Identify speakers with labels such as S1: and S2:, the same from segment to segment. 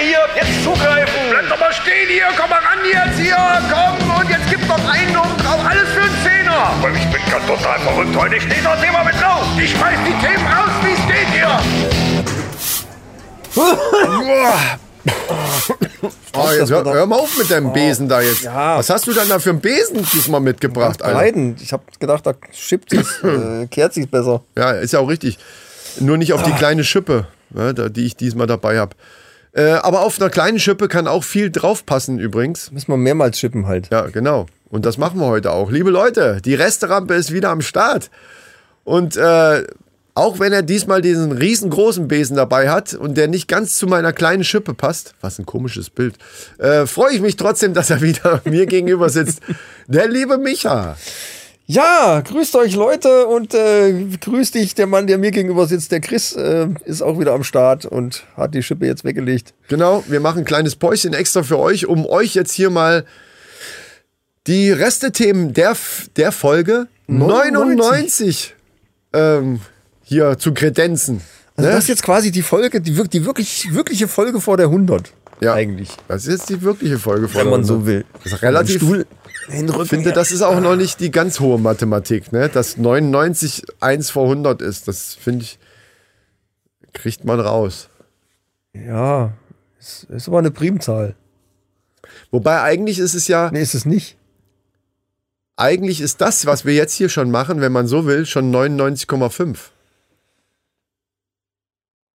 S1: hier, jetzt zugreifen.
S2: Bleib doch mal stehen hier, komm mal ran jetzt hier, komm und jetzt gib noch einen und drauf, alles für einen Zehner.
S1: Aber ich bin ganz total verrückt heute. Ich stehe das Thema mit drauf.
S2: Ich schmeiß die Themen raus, wie es geht hier. Oh, jetzt hör, hör mal auf mit deinem Besen da jetzt.
S3: Ja.
S2: Was hast du dann da für einen Besen diesmal mitgebracht, Alter?
S3: Beiden. Ich habe gedacht, da schippt sich's, äh, kehrt sich's besser.
S2: Ja, ist ja auch richtig. Nur nicht auf die kleine Schippe, ja, da- die ich diesmal dabei habe. Äh, aber auf einer kleinen Schippe kann auch viel draufpassen übrigens.
S3: Müssen wir mehrmals schippen halt.
S2: Ja, genau. Und das machen wir heute auch. Liebe Leute, die Resterampe ist wieder am Start. Und äh, auch wenn er diesmal diesen riesengroßen Besen dabei hat und der nicht ganz zu meiner kleinen Schippe passt, was ein komisches Bild, äh, freue ich mich trotzdem, dass er wieder mir gegenüber sitzt. Der liebe Micha.
S3: Ja, grüßt euch Leute und äh, grüßt dich, der Mann, der mir gegenüber sitzt, der Chris, äh, ist auch wieder am Start und hat die Schippe jetzt weggelegt.
S2: Genau, wir machen ein kleines Päuschen extra für euch, um euch jetzt hier mal die Restethemen der, der Folge 99, ähm, hier zu kredenzen.
S3: Also
S2: Ne?
S3: das ist jetzt quasi die Folge, die, die wirklich, wirkliche Folge vor der 100.
S2: Ja.
S3: Eigentlich.
S2: Das ist jetzt die wirkliche Folge von
S3: Wenn man so will.
S2: Das ist relativ.
S3: Stuhl
S2: Ich finde, das ist auch noch nicht die ganz hohe Mathematik, ne? Dass 99 1 vor 100 ist. Das finde ich, kriegt man raus.
S3: Ja, ist, ist aber eine Primzahl.
S2: Wobei eigentlich ist es ja,
S3: Nee, ist es nicht.
S2: eigentlich ist das, was wir jetzt hier schon machen, wenn man so will, schon 99,5.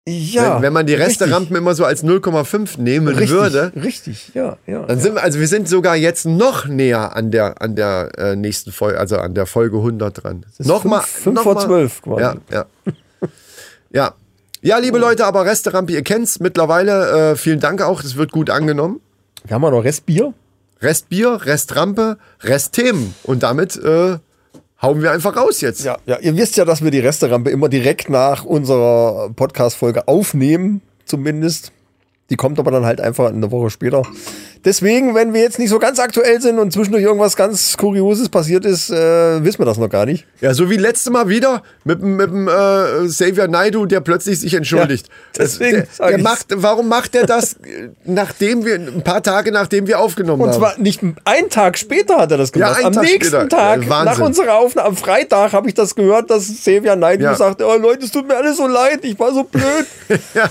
S3: Ja.
S2: wenn, wenn man die. Resterampen immer so als 0,5 nehmen
S3: richtig,
S2: würde,
S3: Richtig, ja, ja.
S2: dann sind wir, also wir sind sogar jetzt noch näher an der, an der äh, nächsten Folge, also an der Folge 100 dran. Nochmal.
S3: fünf- fünf
S2: noch
S3: vor
S2: mal-
S3: zwölf quasi.
S2: Ja, ja. ja. Ja, liebe Leute, aber Resterampe, ihr kennt's mittlerweile. Äh, vielen Dank auch, das wird gut angenommen.
S3: Wir haben ja noch Restbier.
S2: Restbier, Restrampe, Restthemen. Und damit äh, hauen wir einfach raus jetzt.
S3: Ja, ja, ihr wisst ja, dass wir die Resterampe immer direkt nach unserer Podcast-Folge aufnehmen, zumindest. Die kommt aber dann halt einfach eine Woche später. Deswegen, wenn wir jetzt nicht so ganz aktuell sind und zwischendurch irgendwas ganz Kurioses passiert ist, äh, wissen wir das noch gar nicht.
S2: Ja, so wie letzte Mal wieder mit, dem- mit dem äh, Xavier Naidu, der plötzlich sich entschuldigt.
S3: Ja, deswegen
S2: der, der macht, warum macht er das, nachdem wir, ein paar Tage nachdem wir aufgenommen
S3: Und
S2: haben?
S3: zwar nicht einen Tag später hat er das gemacht.
S2: einen
S3: Am
S2: Tag
S3: nächsten
S2: später.
S3: Tag,
S2: Wahnsinn.
S3: nach unserer Aufnahme, am Freitag habe ich das gehört, dass Xavier Naidu
S2: Ja.
S3: sagt, oh Leute, es tut mir alles so leid, ich war so blöd.
S2: ja.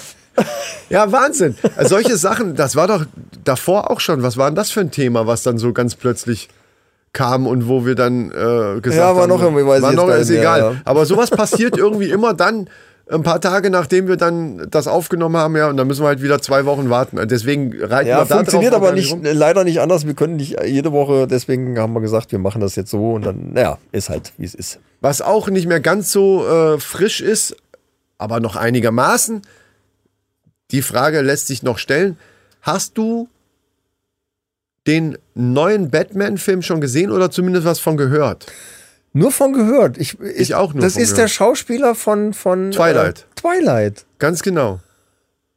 S2: Ja, Wahnsinn. Also solche Sachen, das war doch davor auch schon. Was war denn das für ein Thema, was dann so ganz plötzlich kam und wo wir dann äh, gesagt
S3: Ja, war
S2: haben,
S3: noch irgendwie, weiß ich
S2: war
S3: jetzt
S2: noch, ist egal.
S3: ja.
S2: Aber sowas passiert irgendwie immer dann, ein paar Tage nachdem wir dann das aufgenommen haben, ja, und dann müssen wir halt wieder zwei Wochen warten. Deswegen reiten
S3: Ja,
S2: wir da
S3: funktioniert aber nicht,
S2: rum.
S3: leider nicht anders. Wir können nicht jede Woche, deswegen haben wir gesagt, wir machen das jetzt so und dann, naja, ist halt, wie es ist.
S2: Was auch nicht mehr ganz so äh, frisch ist, aber noch einigermaßen. Die Frage lässt sich noch stellen. Hast du den neuen Batman-Film schon gesehen oder zumindest was von gehört?
S3: Nur von gehört. Ich,
S2: Ich auch nur
S3: Das
S2: von
S3: ist
S2: gehört.
S3: der Schauspieler von, von
S2: Twilight.
S3: Äh, Twilight.
S2: Ganz genau.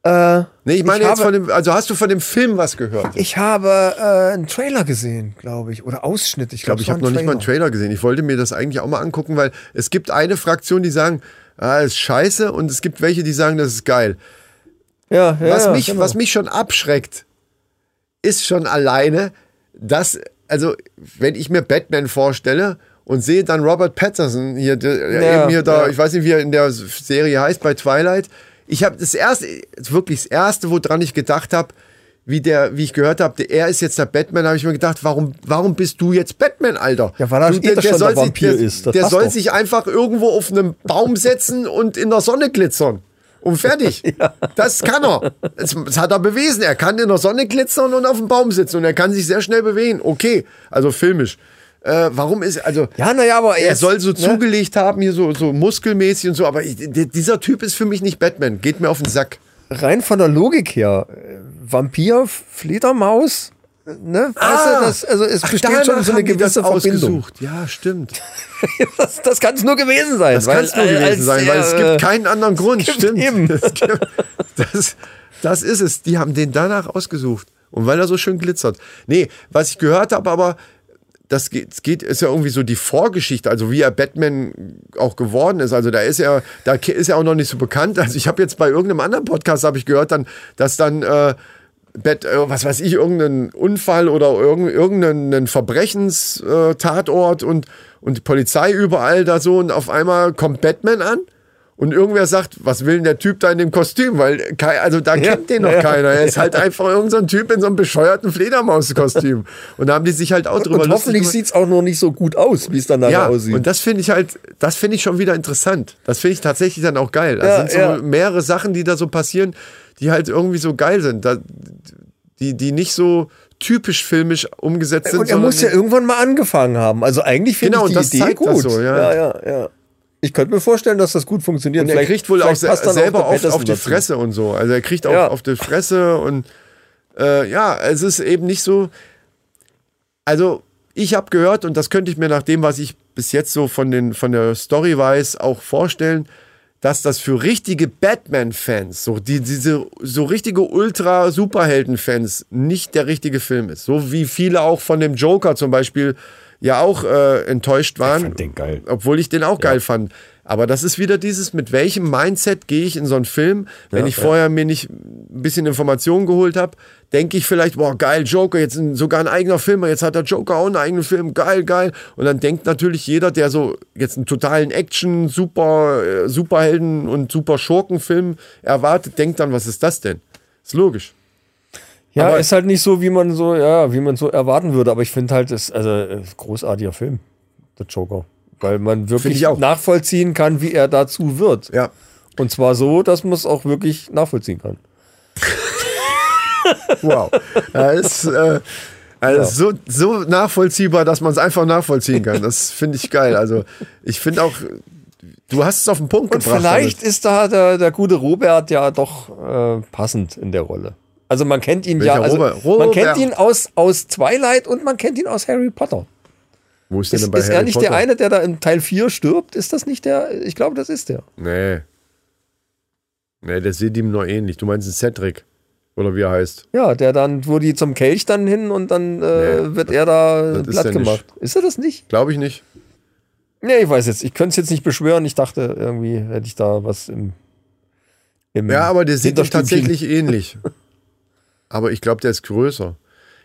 S3: Äh,
S2: Nee, ich meine
S3: Ich
S2: jetzt
S3: habe-
S2: von dem, also hast du von dem Film was gehört? Ich
S3: ich habe äh, einen Trailer gesehen, glaube ich. Oder Ausschnitt. Ich
S2: glaube,
S3: glaube,
S2: ich habe noch nicht mal einen Trailer gesehen. Ich wollte mir das eigentlich auch mal angucken, weil es gibt eine Fraktion, die sagen, ah, ist scheiße und es gibt welche, die sagen, das ist geil.
S3: Ja, ja,
S2: was, mich,
S3: genau.
S2: was mich schon abschreckt, ist schon alleine, dass, also, wenn ich mir Batman vorstelle und sehe dann Robert Patterson hier, der,
S3: Ja,
S2: eben hier da, ich weiß nicht, wie er in der Serie heißt, bei Twilight. Ich habe das erste, wirklich das erste, woran ich gedacht habe, wie der, wie ich gehört habe, der- er ist jetzt der Batman, habe ich mir gedacht, warum, warum bist du jetzt Batman, Alter?
S3: Ja, weil er
S2: du,
S3: schon der
S2: soll sich-
S3: Vampir
S2: der,
S3: ist, das
S2: der soll
S3: doch.
S2: sich einfach irgendwo auf einem Baum setzen und in der Sonne glitzern. Und fertig. Das kann er. Das, das hat er bewiesen. Er kann in der Sonne glitzern und auf dem Baum sitzen und er kann sich sehr schnell bewegen. Okay, also filmisch. Äh, warum ist, also,
S3: Ja, naja, aber
S2: er
S3: jetzt,
S2: soll so
S3: ne?
S2: zugelegt haben, hier so, so muskelmäßig und so, aber ich, dieser Typ ist für mich nicht Batman. Geht mir auf den Sack.
S3: rein von der Logik her, äh, Vampir, Fledermaus, ne? Weißt du, das, also es besteht schon so eine gewisse Verbindung.
S2: ausgesucht. Ja, stimmt.
S3: Das, das kann es nur gewesen sein.
S2: Das kann es nur gewesen sein, weil es gibt
S3: äh,
S2: keinen anderen Grund.
S3: gibt
S2: Stimmt. gibt, das, das ist es. Die haben den danach ausgesucht. Und weil er so schön glitzert. Nee, was ich gehört habe, aber das geht, es geht, ist ja irgendwie so die Vorgeschichte, also wie er Batman auch geworden ist. Also da ist er, da ist er auch noch nicht so bekannt. Also ich habe jetzt bei irgendeinem anderen Podcast habe ich gehört dann, dass dann äh, Bett, äh, was weiß ich, irgendeinen Unfall oder irgend- irgendeinen Verbrechenstatort und, und die Polizei überall da so und auf einmal kommt Batman an und irgendwer sagt, was will denn der Typ da in dem Kostüm? Weil, also da
S3: Ja,
S2: kennt den noch keiner. Er ist halt einfach irgendein so Typ in so einem bescheuerten Fledermauskostüm. Und da haben die sich halt auch drüber
S3: Und hoffentlich sieht es auch noch nicht so gut aus, wie es dann nachher
S2: ja,
S3: aussieht.
S2: und das finde ich halt, das finde ich schon wieder interessant. Das finde ich tatsächlich dann auch geil. Das
S3: Ja,
S2: sind so mehrere Sachen, die da so passieren, die halt irgendwie so geil sind. Da, die, die nicht so typisch filmisch umgesetzt sind.
S3: und er muss ja irgendwann mal angefangen haben. Also eigentlich finde
S2: Genau,
S3: ich die
S2: das
S3: Idee gut.
S2: das so, ja.
S3: ja, ja, ja. Ich könnte mir vorstellen, dass das gut funktioniert.
S2: und er
S3: Vielleicht-
S2: kriegt wohl auch se selber
S3: der
S2: auf, die
S3: dazu.
S2: Fresse und so. Also er kriegt auch
S3: Ja.
S2: auf die Fresse und äh, ja, es ist eben nicht so. Also ich habe gehört und das könnte ich mir nach dem, was ich bis jetzt so von, den, von der Story weiß, auch vorstellen, dass das für richtige Batman-Fans, so die, diese so richtige Ultra-Superhelden-Fans, nicht der richtige Film ist. So wie viele auch von dem Joker zum Beispiel ja auch äh, enttäuscht waren.
S3: fand den geil.
S2: Obwohl ich den auch geil fand. Aber das ist wieder dieses, mit welchem Mindset gehe ich in so einen Film, wenn
S3: Ja,
S2: ich
S3: ja.
S2: vorher mir nicht ein bisschen Informationen geholt habe, denke ich vielleicht, boah, geil, Joker, jetzt sogar ein eigener Film, jetzt hat der Joker auch einen eigenen Film, geil, geil. Und dann denkt natürlich jeder, der so jetzt einen totalen Action, Super, äh, Superhelden und Super Schurkenfilm erwartet, denkt dann, was ist das denn? Ist logisch.
S3: Ja,
S2: Aber-
S3: ist halt nicht so, wie man so, ja, wie man so erwarten würde. Aber ich finde halt, das also äh, großartiger Film, der Joker, weil man wirklich nachvollziehen kann, wie er dazu wird.
S2: Ja.
S3: Und zwar so, dass man es auch wirklich nachvollziehen kann.
S2: Wow. Ja, ist, äh, also so, so nachvollziehbar, dass man es einfach nachvollziehen kann. Das finde ich geil. Also ich finde auch, du hast es auf den Punkt
S3: Und
S2: gebracht.
S3: vielleicht
S2: damit.
S3: ist da der, der gute Robert ja doch äh, passend in der Rolle. Also man kennt ihn
S2: Welcher
S3: ja, also
S2: Robert?
S3: man
S2: Robert.
S3: kennt ihn aus, aus Twilight und man kennt ihn aus Harry Potter.
S2: Wo ist, denn
S3: Ist,
S2: denn bei
S3: ist
S2: Harry
S3: er nicht
S2: Potter?
S3: der eine, der da in Teil 4 stirbt? Ist das nicht der? Ich glaube, das ist der.
S2: Nee. Nee, der sieht ihm nur ähnlich. Du meinst den Cedric. Oder wie er heißt.
S3: Ja, der dann, wo die zum Kelch dann hin und dann äh,
S2: Nee,
S3: wird er da
S2: das
S3: platt
S2: er nicht.
S3: gemacht. Ist er das nicht?
S2: Glaube ich nicht.
S3: Nee, ich weiß jetzt. Ich könnte es jetzt nicht beschwören. Ich dachte, irgendwie hätte ich da was im. im
S2: Ja, aber der sieht
S3: Hinterstübchen.
S2: tatsächlich ähnlich. Aber ich glaube, der ist größer.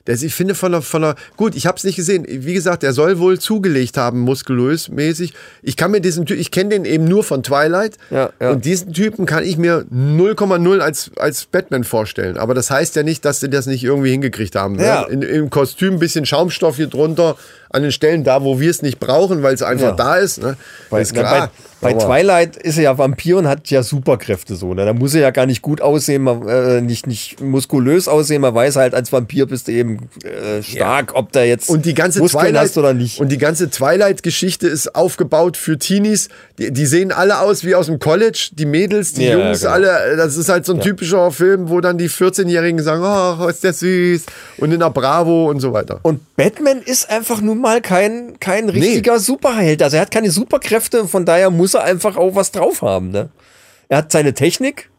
S2: Der ist, ich finde von der, von der, gut, ich habe es nicht gesehen. Wie gesagt, der soll wohl zugelegt haben, muskulös mäßig. Ich kann mir diesen Typ, ich kenne den eben nur von Twilight.
S3: Ja, ja.
S2: Und diesen Typen kann ich mir 0,0 als, als Batman vorstellen. Aber das heißt ja nicht, dass sie das nicht irgendwie hingekriegt haben. ne?
S3: Ja.
S2: In, Im Kostüm ein bisschen Schaumstoff hier drunter, an den Stellen da, wo wir es nicht brauchen, weil es einfach
S3: Ja.
S2: da ist. Ne?
S3: Bei,
S2: ist klar.
S3: bei, bei Twilight ist er ja Vampir und hat ja Superkräfte so. Ne? Da muss er ja gar nicht gut aussehen, man, äh, nicht, nicht muskulös aussehen. Man weiß halt, als Vampir bist du eben äh, stark, ob der jetzt
S2: Und die ganze
S3: Muskeln
S2: Twilight
S3: hast oder nicht.
S2: Und die ganze Twilight-Geschichte ist aufgebaut für Teenies. Die, die sehen alle aus wie aus dem College. Die Mädels, die
S3: Ja,
S2: Jungs,
S3: genau.
S2: alle. Das ist halt so ein typischer Film, wo dann die 14-Jährigen sagen, oh, ist der süß. Und in der Bravo und so weiter.
S3: Und Batman ist einfach nun mal kein, kein richtiger Superheld. Also er hat keine Superkräfte, von daher muss er einfach auch was drauf haben. Ne? Er hat seine Technik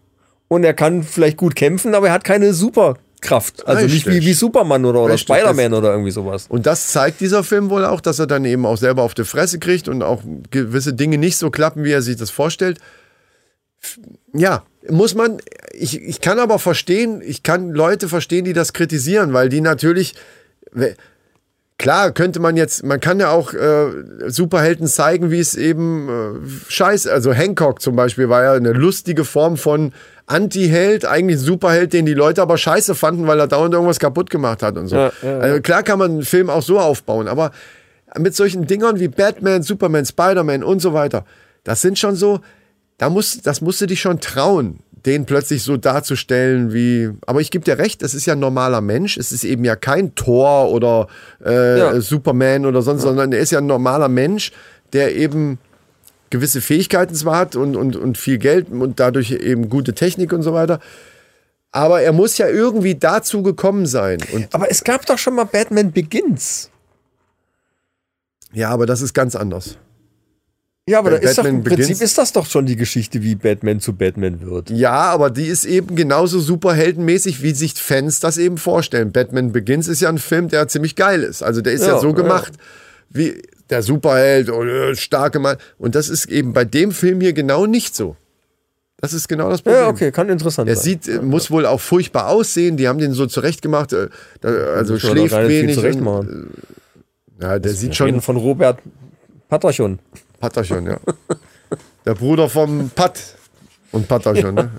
S3: und er kann vielleicht gut kämpfen, aber er hat keine Superkraft. Also nicht wie,
S2: Richtig.
S3: wie Superman oder, oder
S2: Richtig,
S3: Spider-Man oder irgendwie sowas.
S2: Und das zeigt dieser Film wohl auch, dass er dann eben auch selber auf die Fresse kriegt und auch gewisse Dinge nicht so klappen, wie er sich das vorstellt. Ja, muss man, ich, ich kann aber verstehen, ich kann Leute verstehen, die das kritisieren, weil die natürlich, klar könnte man jetzt, man kann ja auch äh, Superhelden zeigen, wie es eben äh, scheiße, also Hancock zum Beispiel war ja eine lustige Form von Anti-Held, eigentlich ein Superheld, den die Leute aber scheiße fanden, weil er dauernd irgendwas kaputt gemacht hat und so.
S3: Ja, ja, ja.
S2: Also klar kann man einen Film auch so aufbauen, aber mit solchen Dingern wie Batman, Superman, Spider-Man und so weiter, das sind schon so, da muss, das musst du dich schon trauen, den plötzlich so darzustellen wie. Aber ich gebe dir recht, es ist ja ein normaler Mensch. Es ist eben ja kein Thor oder äh,
S3: Ja.
S2: Superman oder sonst, sondern er ist ja ein normaler Mensch, der eben gewisse Fähigkeiten zwar hat und, und, und viel Geld und dadurch eben gute Technik und so weiter. Aber er muss ja irgendwie dazu gekommen sein. Und
S3: Aber es gab doch schon mal Batman Begins.
S2: ja, aber das ist ganz anders.
S3: Ja, aber da ist doch,
S2: Batman
S3: im Prinzip ist das doch schon die Geschichte, wie Batman zu Batman wird.
S2: Ja, aber die ist eben genauso superheldenmäßig, wie sich Fans das eben vorstellen. Batman Begins ist ja ein Film, der ziemlich geil ist. Also der ist ja,
S3: Ja,
S2: so
S3: ja.
S2: gemacht, wie der Superheld äh, starke Mann. Und das ist eben bei dem Film hier genau nicht so. Das ist genau das Problem.
S3: Ja, okay, kann interessant
S2: Er
S3: sein.
S2: sieht, äh, muss wohl auch furchtbar aussehen. Die haben den so zurechtgemacht. äh, Also schläft
S3: viel
S2: wenig.
S3: zurecht
S2: und-
S3: machen.
S2: Ja, der sieht
S3: Wir
S2: schon.
S3: von Robert Paterchon.
S2: Patterchen, ja. Der Bruder vom Pat und Patterchen, ne?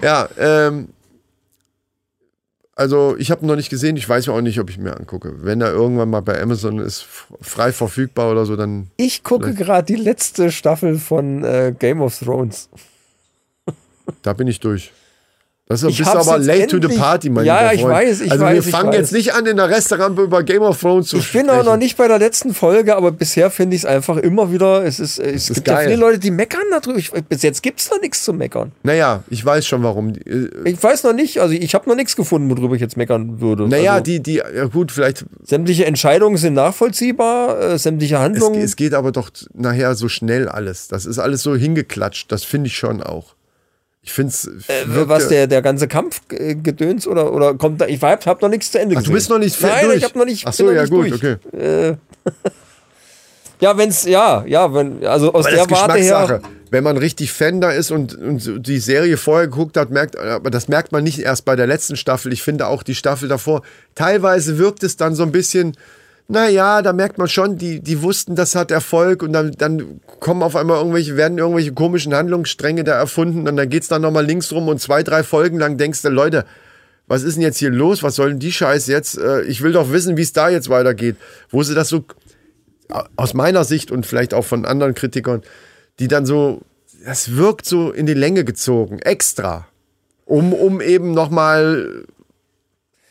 S2: Ja, ja ähm, also ich habe ihn noch nicht gesehen, ich weiß auch nicht, ob ich mir angucke. Wenn er irgendwann mal bei Amazon ist, frei verfügbar oder so, dann.
S3: Ich gucke gerade die letzte Staffel von äh, Game of Thrones.
S2: Da bin ich durch. Das ist,
S3: Ich
S2: bist aber late to the
S3: endlich-
S2: party, mein
S3: Ja,
S2: lieber
S3: ich
S2: Freund.
S3: weiß, ich
S2: also
S3: weiß,
S2: wir
S3: ich
S2: fangen
S3: weiß.
S2: jetzt nicht an, in der Restaurante über Game of Thrones zu
S3: Ich bin
S2: sprechen.
S3: auch noch nicht bei der letzten Folge, aber bisher finde ich es einfach immer wieder. Es, ist, äh, es
S2: ist
S3: gibt ja
S2: geil.
S3: viele Leute, die meckern darüber. Ich, bis jetzt gibt es noch nichts zu meckern.
S2: Naja, ich weiß schon warum. Äh,
S3: Ich weiß noch nicht, also ich habe noch nichts gefunden, worüber ich jetzt meckern würde.
S2: Naja,
S3: also,
S2: die, die, ja gut, vielleicht
S3: sämtliche Entscheidungen sind nachvollziehbar, äh, sämtliche
S2: Es,
S3: Handlungen.
S2: es geht aber doch nachher so schnell alles. Das ist alles so hingeklatscht. Das finde ich schon auch. Ich finde es.
S3: Äh, was der, der ganze Kampf äh, gedöns oder, oder kommt da, ich habe hab noch nichts zu Ende
S2: Ach, du
S3: gesehen.
S2: bist noch nicht
S3: Nein,
S2: durch.
S3: ich habe noch nicht.
S2: Ach so, ja gut,
S3: durch.
S2: okay.
S3: Ja, wenn's, ja, ja, wenn, also aus
S2: Weil
S3: der
S2: das ist
S3: Warte her.
S2: Wenn man richtig Fan da ist und, und die Serie vorher geguckt hat, merkt, aber das merkt man nicht erst bei der letzten Staffel. Ich finde auch die Staffel davor. Teilweise wirkt es dann so ein bisschen, naja, da merkt man schon, die, die wussten, das hat Erfolg und dann, dann kommen auf einmal irgendwelche, werden irgendwelche komischen Handlungsstränge da erfunden und dann geht's dann nochmal links rum und zwei, drei Folgen lang denkst du, Leute, was ist denn jetzt hier los? Was soll denn die Scheiße jetzt? Äh, Ich will doch wissen, wie es da jetzt weitergeht. Wo sie das so aus meiner Sicht und vielleicht auch von anderen Kritikern, die dann so, das wirkt so in die Länge gezogen, extra, um, um eben nochmal.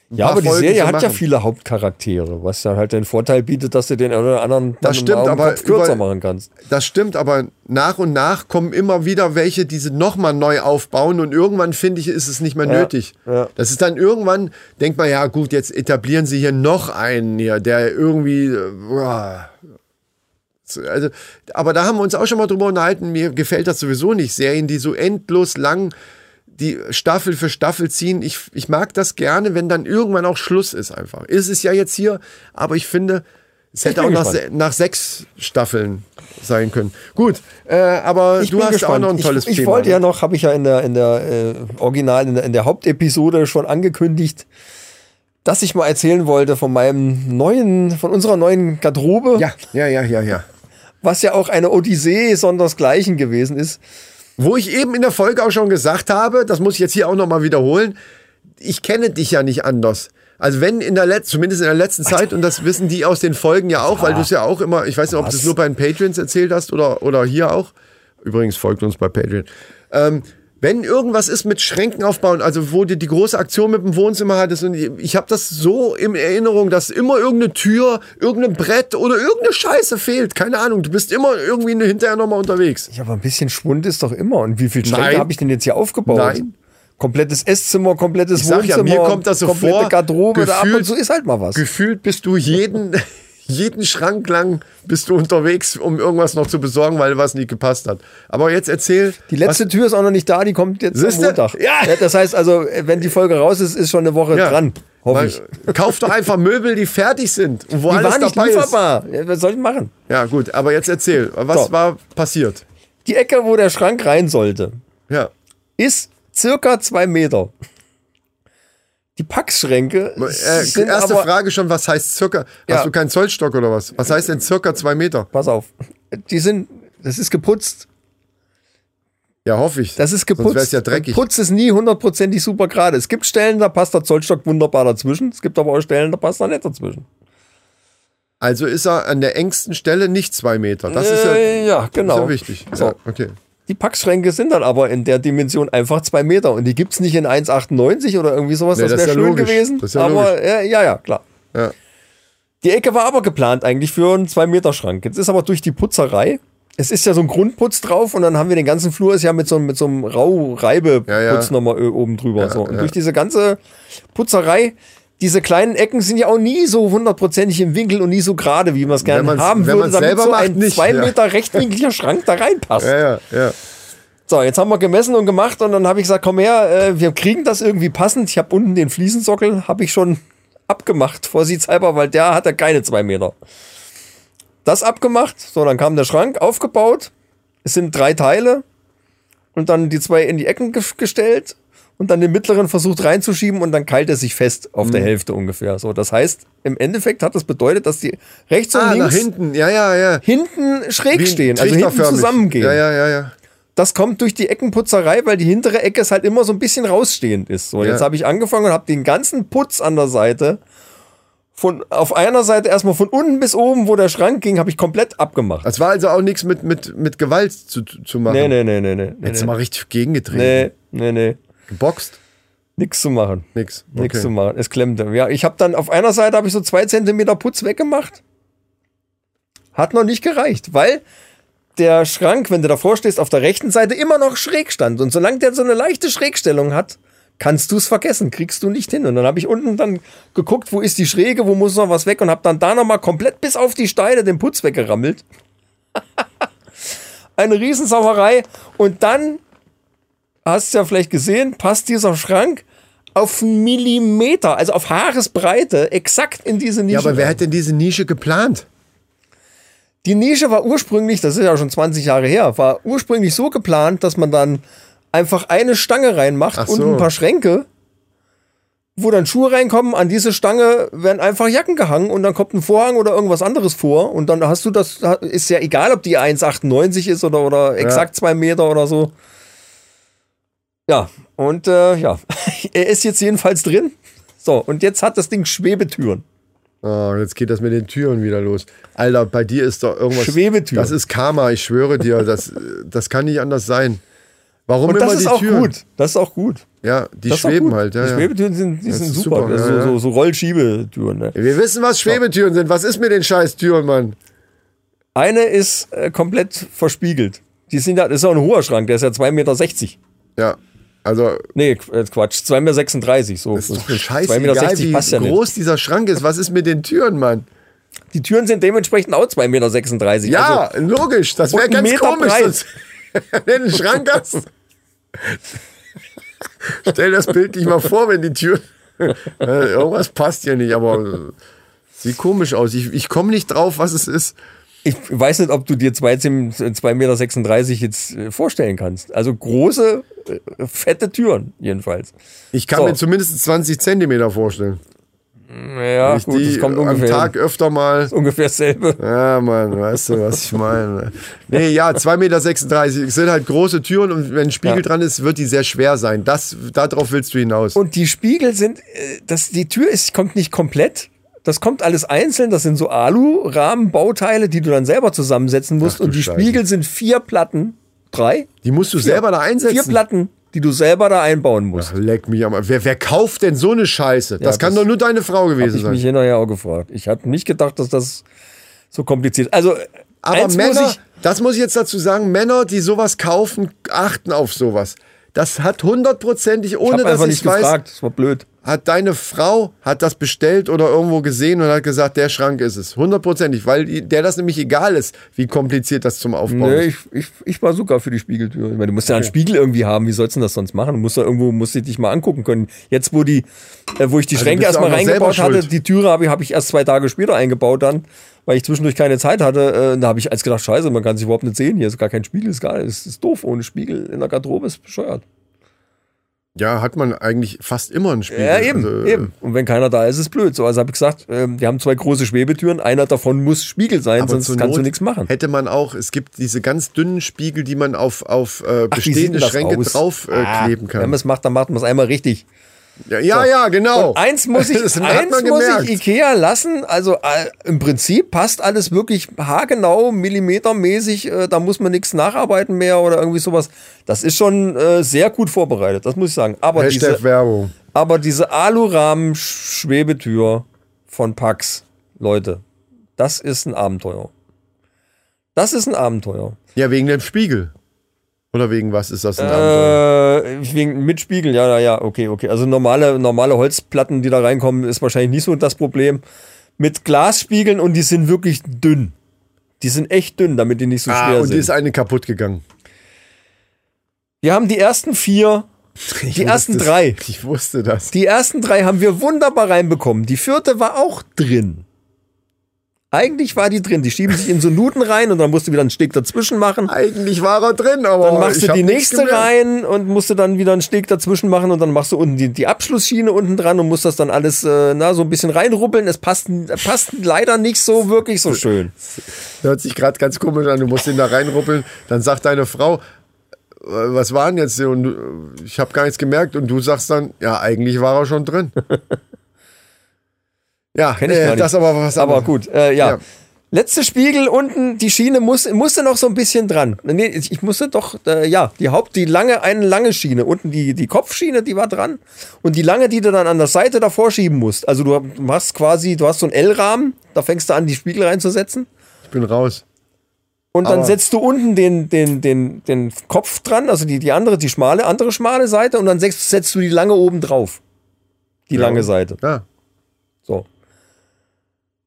S3: Ja, aber die Serie hat ja viele Hauptcharaktere, was dann halt den Vorteil bietet, dass du den einen oder anderen
S2: Das stimmt, aber
S3: Kopf kürzer
S2: über-
S3: machen kannst.
S2: Das stimmt, aber nach und nach kommen immer wieder welche, die sie nochmal neu aufbauen und irgendwann finde ich, ist es nicht mehr nötig.
S3: ja.
S2: Das ist dann irgendwann, denkt man, ja gut, jetzt etablieren sie hier noch einen hier, der irgendwie. äh, boah. Also, aber da haben wir uns auch schon mal drüber unterhalten, mir gefällt das sowieso nicht. Serien, die so endlos lang die Staffel für Staffel ziehen. Ich, ich mag das gerne, wenn dann irgendwann auch Schluss ist einfach. Ist es ja jetzt hier, aber ich finde, es hätte auch nach, nach sechs Staffeln sein können. Gut, äh, aber
S3: Ich
S2: du hast
S3: gespannt.
S2: auch noch ein tolles
S3: ich, ich
S2: Thema.
S3: wollte
S2: ne?
S3: ja noch, habe ich ja in der, in der äh, Original, in der, in der Hauptepisode schon angekündigt, dass ich mal erzählen wollte von meinem neuen, von unserer neuen Garderobe,
S2: ja, ja, ja, ja, ja.
S3: was ja auch eine Odyssee sondersgleichen gewesen ist.
S2: Wo ich eben in der Folge auch schon gesagt habe, das muss ich jetzt hier auch nochmal wiederholen, ich kenne dich ja nicht anders. Also wenn in der letzten, zumindest in der letzten Zeit, und das wissen die aus den Folgen ja auch, weil du es ja auch immer, ich weiß nicht, ob du es nur bei den Patreons erzählt hast oder, oder hier auch. Übrigens folgt uns bei Patreon. Ähm, wenn irgendwas ist mit Schränken aufbauen, also wo du die große Aktion mit dem Wohnzimmer hattest und ich, habe das so in Erinnerung, dass immer irgendeine Tür, irgendein Brett oder irgendeine Scheiße fehlt. Keine Ahnung, du bist immer irgendwie hinterher nochmal unterwegs.
S3: Ja, aber ein bisschen Schwund ist doch immer. Und wie viel Schränke habe ich denn jetzt hier aufgebaut?
S2: Nein.
S3: Komplettes Esszimmer, komplettes
S2: Ich sag ja,
S3: Wohnzimmer,
S2: mir kommt das so
S3: komplette
S2: vor,
S3: Garderobe, da ab
S2: gefühlt-
S3: und zu ist halt mal was.
S2: Gefühlt bist du jeden, jeden Schrank lang bist du unterwegs, um irgendwas noch zu besorgen, weil was nicht gepasst hat. Aber jetzt erzähl.
S3: Die letzte Tür ist auch noch nicht da, die kommt jetzt am? Montag.
S2: Ja.
S3: Das heißt also, wenn die Folge raus ist, ist schon eine Woche
S2: Ja.
S3: dran. Hoffe
S2: Weil-
S3: ich.
S2: Kauf doch einfach Möbel, die fertig sind und wo
S3: Die
S2: alles
S3: war nicht
S2: dabei ist.
S3: lieferbar. Ja, was soll ich machen?
S2: Ja, gut, aber jetzt erzähl, was
S3: So.
S2: war passiert?
S3: Die Ecke, wo der Schrank rein sollte,
S2: Ja.
S3: ist circa zwei Meter. Die Packschränke
S2: Äh, erste
S3: aber,
S2: Frage schon, was heißt circa?
S3: Ja.
S2: Hast du keinen Zollstock oder was? Was heißt denn circa zwei Meter?
S3: Pass auf, die sind, das ist geputzt.
S2: Ja, hoffe ich.
S3: Das ist
S2: Sonst
S3: geputzt.
S2: wär's ja dreckig.
S3: Putz ist nie hundertprozentig super gerade. Es gibt Stellen, da passt der Zollstock wunderbar dazwischen. Es gibt aber auch Stellen, da passt er nicht dazwischen.
S2: Also ist er an der engsten Stelle nicht zwei Meter. Das ist ja,
S3: Äh, ja,
S2: ist
S3: genau.
S2: ja wichtig.
S3: So.
S2: Ja, okay.
S3: Die Packschränke sind dann aber in der Dimension einfach zwei Meter und die gibt es nicht in 1,98 oder irgendwie sowas.
S2: Nee,
S3: das
S2: das
S3: wäre
S2: ja
S3: schön
S2: logisch.
S3: gewesen.
S2: Ja
S3: aber äh, ja, ja, klar.
S2: Ja.
S3: Die Ecke war aber geplant eigentlich für einen 2-Meter-Schrank. Jetzt ist aber durch die Putzerei, es ist ja so ein Grundputz drauf und dann haben wir den ganzen Flur ist ja mit so, einem- mit so einem Rau-Reibe-Putz
S2: Ja, ja.
S3: nochmal ö- oben drüber. so. Und
S2: ja.
S3: durch diese ganze Putzerei, diese kleinen Ecken sind ja auch nie so hundertprozentig im Winkel und nie so gerade, wie man es gerne haben
S2: wenn
S3: würde, damit so ein
S2: nicht,
S3: 2
S2: ja.
S3: Meter rechtwinkliger Schrank da reinpasst.
S2: Ja, ja, ja.
S3: So, jetzt haben wir gemessen und gemacht und dann habe ich gesagt, komm her, äh, wir kriegen das irgendwie passend. Ich habe unten den Fliesensockel, habe ich schon abgemacht, vorsichtshalber, weil der hatte keine zwei Meter. Das abgemacht, so, dann kam der Schrank, aufgebaut. Es sind drei Teile und dann die zwei in die Ecken ge gestellt und dann den mittleren versucht reinzuschieben und dann keilt er sich fest auf
S2: Mhm.
S3: der Hälfte ungefähr. So, das heißt, im Endeffekt hat das bedeutet, dass die rechts und
S2: Ah,
S3: links
S2: hinten. Ja, ja, ja.
S3: hinten schräg
S2: Wie
S3: stehen, also hinten zusammengehen.
S2: Ja, ja, ja, ja.
S3: Das kommt durch die Eckenputzerei, weil die hintere Ecke ist halt immer so ein bisschen rausstehend ist. So,
S2: Ja.
S3: jetzt habe ich angefangen und habe den ganzen Putz an der Seite von auf einer Seite erstmal von unten bis oben, wo der Schrank ging, habe ich komplett abgemacht.
S2: Das war also auch nichts mit, mit, mit Gewalt zu, zu machen.
S3: Nee, nee, nee, nee, nee.
S2: Du
S3: nee,
S2: mal richtig gegengetreten.
S3: nee, nee, nee.
S2: Geboxt?
S3: Nix zu machen.
S2: Nix.
S3: Nix
S2: Okay.
S3: zu machen. Es klemmte. Ja, ich habe dann auf einer Seite habe ich so zwei Zentimeter Putz weggemacht. Hat noch nicht gereicht, weil der Schrank, wenn du davor stehst, auf der rechten Seite immer noch schräg stand. Und solange der so eine leichte Schrägstellung hat, kannst du es vergessen, kriegst du nicht hin. Und dann habe ich unten dann geguckt, wo ist die Schräge, wo muss noch was weg und habe dann da nochmal komplett bis auf die Steine den Putz weggerammelt. Eine Riesensauerei. Und dann, hast du ja vielleicht gesehen, passt dieser Schrank auf Millimeter, also auf Haaresbreite, exakt in diese Nische.
S2: Ja, aber wer hat denn diese Nische geplant?
S3: Die Nische war ursprünglich, das ist ja schon 20 Jahre her, war ursprünglich so geplant, dass man dann einfach eine Stange reinmacht
S2: Ach
S3: und
S2: so.
S3: ein paar Schränke, wo dann Schuhe reinkommen. An diese Stange werden einfach Jacken gehangen und dann kommt ein Vorhang oder irgendwas anderes vor und dann hast du das, ist ja egal, ob die 1,98 ist oder, oder exakt zwei Meter oder so. Ja, und äh, ja, er ist jetzt jedenfalls drin. So, und jetzt hat das Ding Schwebetüren.
S2: Oh, jetzt geht das mit den Türen wieder los. Alter, bei dir ist doch irgendwas.
S3: Schwebetüren.
S2: Das ist Karma, ich schwöre dir. Das, das kann nicht anders sein. Warum
S3: Und
S2: immer
S3: das ist
S2: die
S3: auch
S2: Türen?
S3: gut. Das ist auch gut.
S2: Ja, die
S3: Das
S2: schweben halt. Ja,
S3: die. Schwebetüren sind, die sind super.
S2: super,
S3: Also
S2: ja,
S3: so,
S2: ja.
S3: so Rollschiebetüren. Ne?
S2: Wir wissen, was Schwebetüren sind. Was ist mit den scheiß Türen, Mann?
S3: Eine ist äh, komplett verspiegelt. Die sind das ist auch ein hoher Schrank, der ist ja 2,60 Meter.
S2: Ja, also
S3: Nee, äh, Quatsch, 2,36 Meter. So.
S2: ist doch
S3: 2,60
S2: scheißegal, wie
S3: passt ja nicht.
S2: groß dieser Schrank ist. Was ist mit den Türen, Mann?
S3: Die Türen sind dementsprechend auch 2,36 Meter.
S2: Ja,
S3: Also,
S2: logisch. Das wäre ganz
S3: Meter
S2: komisch. sonst- Wenn du einen Schrank hast. Stell das Bild nicht mal vor, wenn die Tür. Irgendwas passt hier nicht, aber sieht komisch aus. Ich, ich komme nicht drauf, was es ist.
S3: Ich weiß nicht, ob du dir 2,36 Meter jetzt äh, vorstellen kannst. Also große, äh, fette Türen, jedenfalls.
S2: Ich kann
S3: So.
S2: mir zumindest 20 Zentimeter vorstellen.
S3: Ja,
S2: ich
S3: gut, das kommt
S2: am
S3: ungefähr,
S2: Tag öfter mal.
S3: ungefähr dasselbe.
S2: Ja, Mann, weißt du, was ich meine? Nee, ja, 2,36 Meter sind halt große Türen und wenn ein Spiegel
S3: Ja.
S2: dran ist, wird die sehr schwer sein. Das, darauf willst du hinaus.
S3: Und die Spiegel sind, äh, das, die Tür ist, kommt nicht komplett. Das kommt alles einzeln. Das sind so Alu-Rahmenbauteile, die du dann selber zusammensetzen musst.
S2: Ach
S3: Und die
S2: Scheiße.
S3: Spiegel sind vier Platten. Drei?
S2: die musst du selber da einsetzen.
S3: Vier Platten, die du selber da einbauen musst.
S2: Leck mich am Wer, wer kauft denn so eine Scheiße? Das
S3: Ja,
S2: kann
S3: das
S2: doch nur deine Frau gewesen
S3: ich mich
S2: sein.
S3: hinterher auch gefragt. Ich habe nicht gedacht, dass das so kompliziert ist. Also,
S2: Aber Männer,
S3: muss ich,
S2: das muss ich jetzt dazu sagen, Männer, die sowas kaufen, achten auf sowas. Das hat hundertprozentig,
S3: ich
S2: ohne
S3: habe
S2: dass ich
S3: nicht
S2: weiß,
S3: gefragt. Das war blöd.
S2: Hat deine Frau, hat das bestellt oder irgendwo gesehen und hat gesagt, der Schrank ist es. Hundertprozentig, weil der das nämlich egal ist, wie kompliziert das zum Aufbauen
S3: Nee,
S2: ist.
S3: ich, ich, ich war sogar für die Spiegeltür. Ich meine, du musst ja einen Spiegel irgendwie haben. Wie sollst du denn das sonst machen? Du musst ja irgendwo, musst du dich mal angucken können. Jetzt, wo die, äh, wo ich die
S2: Also
S3: Schränke erstmal reingebaut hatte, die Türe habe ich, habe ich erst zwei Tage später eingebaut dann, weil ich zwischendurch keine Zeit hatte. Äh, da habe ich als gedacht, scheiße, man kann sich überhaupt nicht sehen. Hier ist gar kein Spiegel, ist gar ist, ist doof. Ohne Spiegel in der Garderobe ist bescheuert.
S2: Ja, hat man eigentlich fast immer einen Spiegel.
S3: Ja, eben,
S2: Also,
S3: eben. Und wenn keiner da ist, ist es blöd. So, also habe ich gesagt, ähm, wir haben zwei große Schwebetüren. Einer davon muss Spiegel sein, sonst kannst du
S2: Not
S3: nichts machen.
S2: Hätte man auch, es gibt diese ganz dünnen Spiegel, die man auf, auf äh,
S3: Ach,
S2: bestehende
S3: das
S2: Schränke
S3: aus?
S2: drauf äh,
S3: Ah,
S2: kleben
S3: Wenn
S2: kann.
S3: man es macht, dann macht man es einmal richtig.
S2: Ja, ja, ja, genau.
S3: Und eins muss ich, eins muss ich Ikea lassen. Also äh, im Prinzip passt alles wirklich haargenau, millimetermäßig. Äh, da muss man nichts nacharbeiten mehr oder irgendwie sowas. Das ist schon äh, sehr gut vorbereitet, das muss ich sagen. Aber
S2: Hashtag
S3: diese,
S2: Werbung.
S3: aber diese Alurahmen-Schwebetür von Pax, Leute, das ist ein Abenteuer. Das ist ein Abenteuer.
S2: Ja, wegen dem Spiegel. Oder wegen was ist das ein Abenteuer?
S3: Äh, wegen mit Spiegeln, ja, ja, ja, okay, okay. Also normale, normale Holzplatten, die da reinkommen, ist wahrscheinlich nicht so das Problem. Mit Glasspiegeln und die sind wirklich dünn. Die sind echt dünn, damit die nicht so
S2: Ah,
S3: schwer
S2: und
S3: sind.
S2: ist eine kaputt gegangen.
S3: wir haben die ersten vier, die ersten
S2: wusste es.
S3: drei.
S2: Ich wusste das.
S3: Die ersten drei haben wir wunderbar reinbekommen. Die vierte war auch drin. Eigentlich war die drin. Die schieben sich in so Nuten rein und dann musst du wieder einen Steg dazwischen machen.
S2: Eigentlich war er drin, aber
S3: Dann machst du die nächste rein und musst du dann wieder einen Steg dazwischen machen und dann machst du unten die, die Abschlussschiene unten dran und musst das dann alles äh, na, so ein bisschen reinrubbeln. Es passt, passt leider nicht so wirklich so schön.
S2: Hört sich gerade ganz komisch an, du musst ihn da reinruppeln. Dann sagt deine Frau, äh, was war denn jetzt? Und du- ich habe gar nichts gemerkt. Und du sagst dann, ja, eigentlich war er schon drin. ja,
S3: Kenn ich gar
S2: äh,
S3: nicht.
S2: das aber was
S3: Aber
S2: anderes.
S3: gut, äh, ja.
S2: Ja.
S3: Letzte Spiegel unten, die Schiene muss, musste noch so ein bisschen dran. Nee, ich musste doch, äh, ja, die Haupt, die lange, eine lange Schiene. Unten die, die Kopfschiene, die war dran. Und die lange, die du dann an der Seite davor schieben musst. Also du machst quasi, du hast so einen L-Rahmen, da fängst du an, die Spiegel reinzusetzen.
S2: Ich bin raus.
S3: Und dann
S2: Aber-
S3: setzt du unten den, den, den, den Kopf dran, also die, die andere, die schmale, andere schmale Seite und dann setzt, setzt du die lange oben drauf. Die lange Seite.
S2: Ja,
S3: So.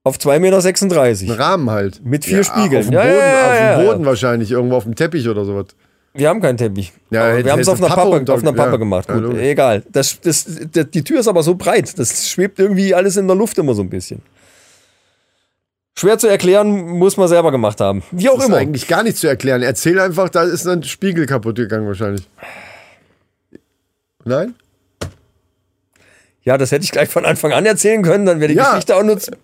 S3: Auf 2,36 Meter.
S2: ein Rahmen halt.
S3: Mit vier
S2: ja,
S3: Spiegeln.
S2: Auf dem
S3: Ja,
S2: Boden,
S3: ja,
S2: auf dem. Boden wahrscheinlich, irgendwo auf dem Teppich oder sowas.
S3: Wir haben keinen Teppich.
S2: Ja, hätte-
S3: wir haben es auf einer
S2: Pappe
S3: auf einer Pappe gemacht. Gut, egal. Das, das, das, die Tür ist aber so breit. Das schwebt irgendwie alles in der Luft immer so ein bisschen. Schwer zu erklären, muss man selber gemacht haben. Wie auch
S2: Das ist
S3: immer.
S2: eigentlich gar nicht zu erklären. Erzähl einfach, da ist ein Spiegel kaputt gegangen wahrscheinlich. Nein?
S3: Ja, das hätte ich gleich von Anfang an erzählen können, dann wäre die
S2: Ja.
S3: Geschichte auch nur fünf